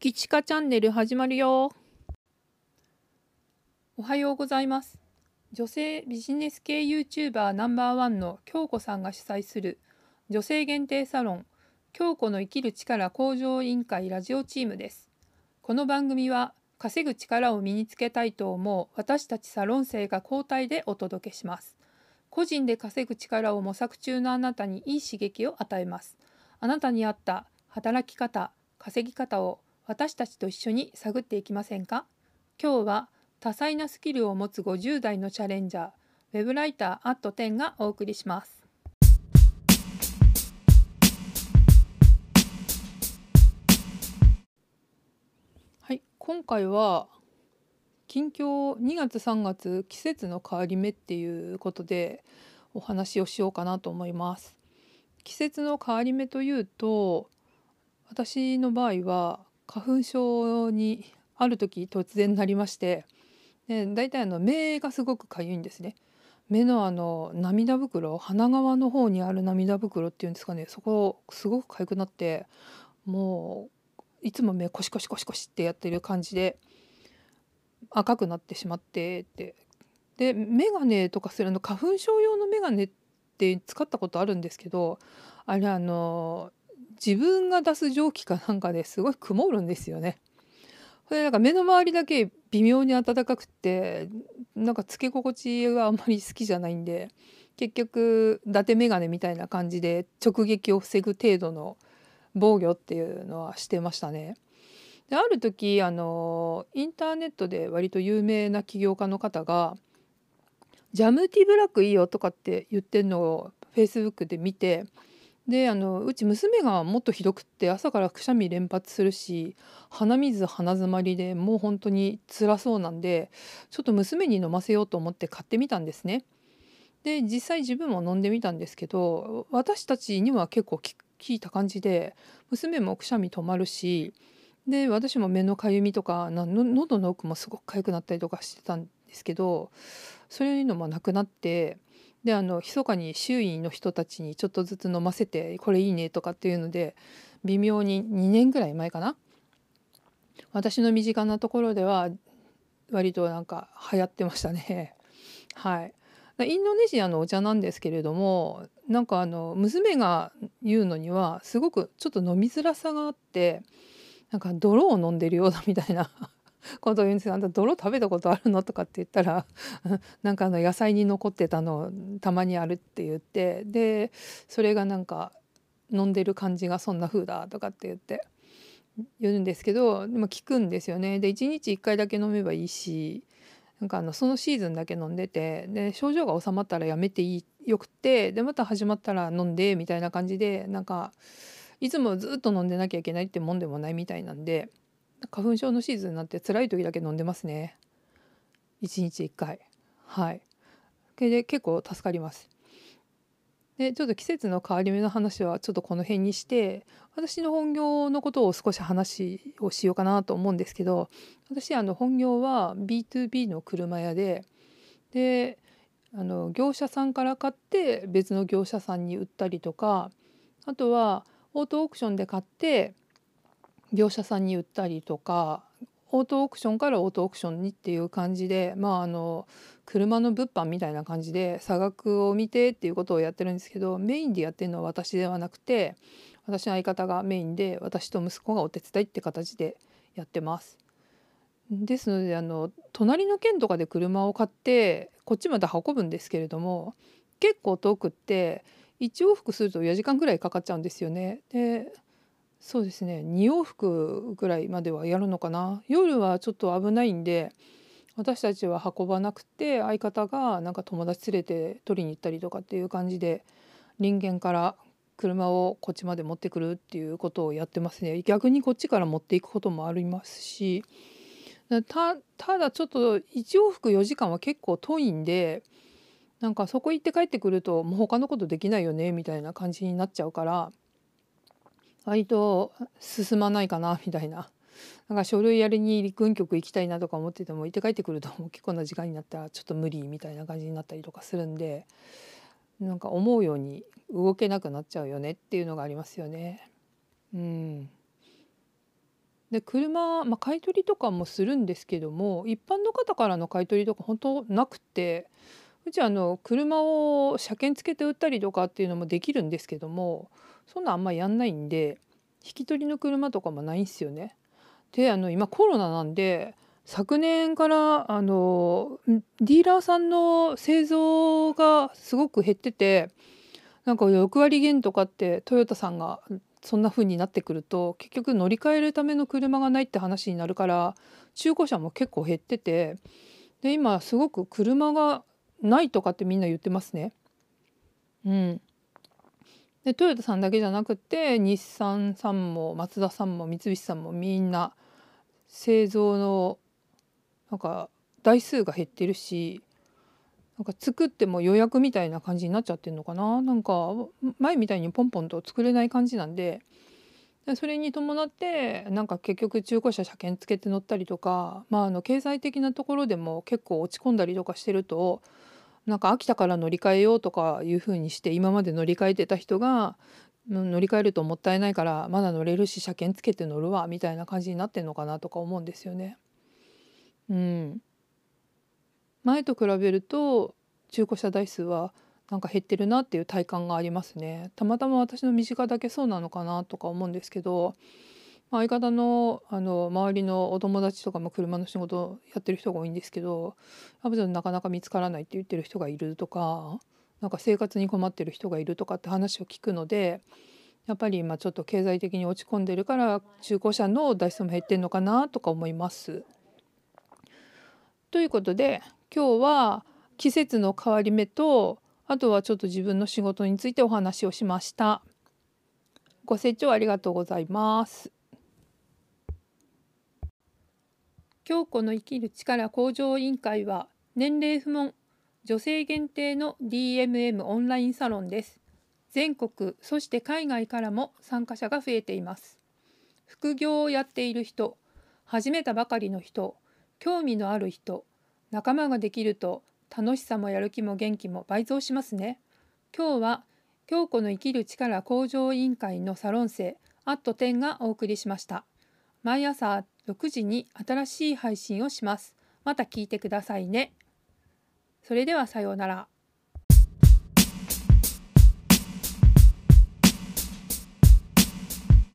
きちかチャンネル始まるよ。おはようございます。女性ビジネス系 YouTuber ナンバーワンの京子さんが主催する女性限定サロン京子の生きる力向上委員会ラジオチームです。この番組は稼ぐ力を身につけたいと思う私たちサロン生が交代でお届けします。個人で稼ぐ力を模索中のあなたにいい刺激を与えます。あなたに合った働き方稼ぎ方を私たちと一緒に探っていきませんか？今日は多彩なスキルを持つ50代のチャレンジャーウェブライターアット10がお送りします。はい今回は近況2月3月季節の変わり目っていうことでお話をしようかなと思います。季節の変わり目というと私の場合は花粉症にある時突然なりましてで大体あの目がすごくかゆいんですね。目のあの涙袋鼻側の方にある涙袋っていうんですかねそこすごくかゆくなってもういつも目コシコシコシコシってやってる感じで赤くなってしまってってで眼鏡とかするの花粉症用の眼鏡って使ったことあるんですけどあれあの自分が出す蒸気かなんかですごい曇るんですよね。これなんか目の周りだけ微妙に暖かくってなんかつけ心地があんまり好きじゃないんで結局伊達眼鏡みたいな感じで直撃を防ぐ程度の防御っていうのはしてましたね。である時あのインターネットで割と有名な起業家の方が「ジャムティーブラックいいよ」とかって言ってるのをフェイスブックで見てであのうち娘がもっとひどくって朝からくしゃみ連発するし鼻水鼻づまりでもう本当に辛そうなんでちょっと娘に飲ませようと思って買ってみたんですね。で実際自分も飲んでみたんですけど私たちには結構効いた感じで娘もくしゃみ止まるしで私も目のかゆみとかの喉の奥もすごく痒くなったりとかしてたんですけどそういうのもなくなってであの密かに周囲の人たちにちょっとずつ飲ませてこれいいねとかっていうので微妙に2年ぐらい前かな？私の身近なところでは割となんか流行ってましたね。はい。インドネシアのお茶なんですけれどもなんかあの娘が言うのにはすごくちょっと飲みづらさがあってなんか泥を飲んでるようだみたいな。こと言うんですよ「あんた泥食べたことあるの?」とかって言ったら なんかあの野菜に残ってたのたまにあるって言ってでそれがなんか飲んでる感じがそんな風だとかって言って言うんですけどでも効くんですよね。で1日1回だけ飲めばいいしなんかあのそのシーズンだけ飲んでてで症状が治まったらやめていいよくてでまた始まったら飲んでみたいな感じでなんかいつもずっと飲んでなきゃいけないってもんでもないみたいなんで花粉症のシーズンになって辛い時だけ飲んでますね。1日1回。はい。で結構助かります。でちょっと季節の変わり目の話はちょっとこの辺にして私の本業のことを少し話をしようかなと思うんですけど私あの本業は B2B の車屋でであの業者さんから買って別の業者さんに売ったりとかあとはオートオークションで買って業者さんに売ったりとかオートオークションからオートオークションにっていう感じでまああの車の物販みたいな感じで差額を見てっていうことをやってるんですけどメインでやってるのは私ではなくて私の相方がメインで私と息子がお手伝いって形でやってます。ですのであの隣の県とかで車を買ってこっちまで運ぶんですけれども結構遠くって1往復すると4時間ぐらいかかっちゃうんですよね。でそうですね。2往復ぐらいまではやるのかな。夜はちょっと危ないんで私たちは運ばなくて相方がなんか友達連れて取りに行ったりとかっていう感じで人間から車をこっちまで持ってくるっていうことをやってますね。逆にこっちから持っていくこともありますしたただちょっと1往復4時間は結構遠いんでなんかそこ行って帰ってくるともう他のことできないよねみたいな感じになっちゃうから割と進まないかなみたいな。なんか書類やりに陸運局行きたいなとか思ってても行って帰ってくると結構な時間になったらちょっと無理みたいな感じになったりとかするんでなんか思うように動けなくなっちゃうよねっていうのがありますよね。うんで車、まあ、買い取りとかもするんですけども一般の方からの買い取りとか本当なくてうちあの車を車検つけて売ったりとかっていうのもできるんですけどもそんなあんまやんないんで引き取りの車とかもないんですよね。であの今コロナなんで昨年からあのディーラーさんの製造がすごく減っててなんか6割減とかってトヨタさんがそんな風になってくると結局乗り換えるための車がないって話になるから中古車も結構減っててで今すごく車がないとかってみんな言ってますね。うん、でトヨタさんだけじゃなくて日産さんもマツダさんも三菱さんもみんな製造のなんか台数が減ってるしなんか作っても予約みたいな感じになっちゃってるのかな。なんか前みたいにポンポンと作れない感じなんでそれに伴ってなんか結局中古車車検つけて乗ったりとか、まあ、あの経済的なところでも結構落ち込んだりとかしてるとなんか秋田から乗り換えようとかいうふうにして今まで乗り換えてた人が乗り換えるともったいないからまだ乗れるし車検つけて乗るわみたいな感じになってんのかなとか思うんですよね。うん、前と比べると中古車台数はなんか減ってるなっていう体感がありますね。たまたま私の身近だけそうなのかなとか思うんですけど、まあ、相方のあの周りのお友達とかも車の仕事やってる人が多いんですけどアブゾンなかなか見つからないって言ってる人がいるとかなんか生活に困ってる人がいるとかって話を聞くのでやっぱり今ちょっと経済的に落ち込んでるから中古車の台数も減ってんのかなとか思います。ということで今日は季節の変わり目とあとはちょっと自分の仕事についてお話をしました。ご清聴ありがとうございます。京子の生きる力向上委員会は年齢不問女性限定の DMM オンラインサロンです。全国そして海外からも参加者が増えています。副業をやっている人、始めたばかりの人、興味のある人仲間ができると楽しさもやる気も元気も倍増しますね今日は京子の生きる力向上委員会のサロン生アット10がお送りしました毎朝6時に新しい配信をします。また聞いてくださいね。それではさようなら。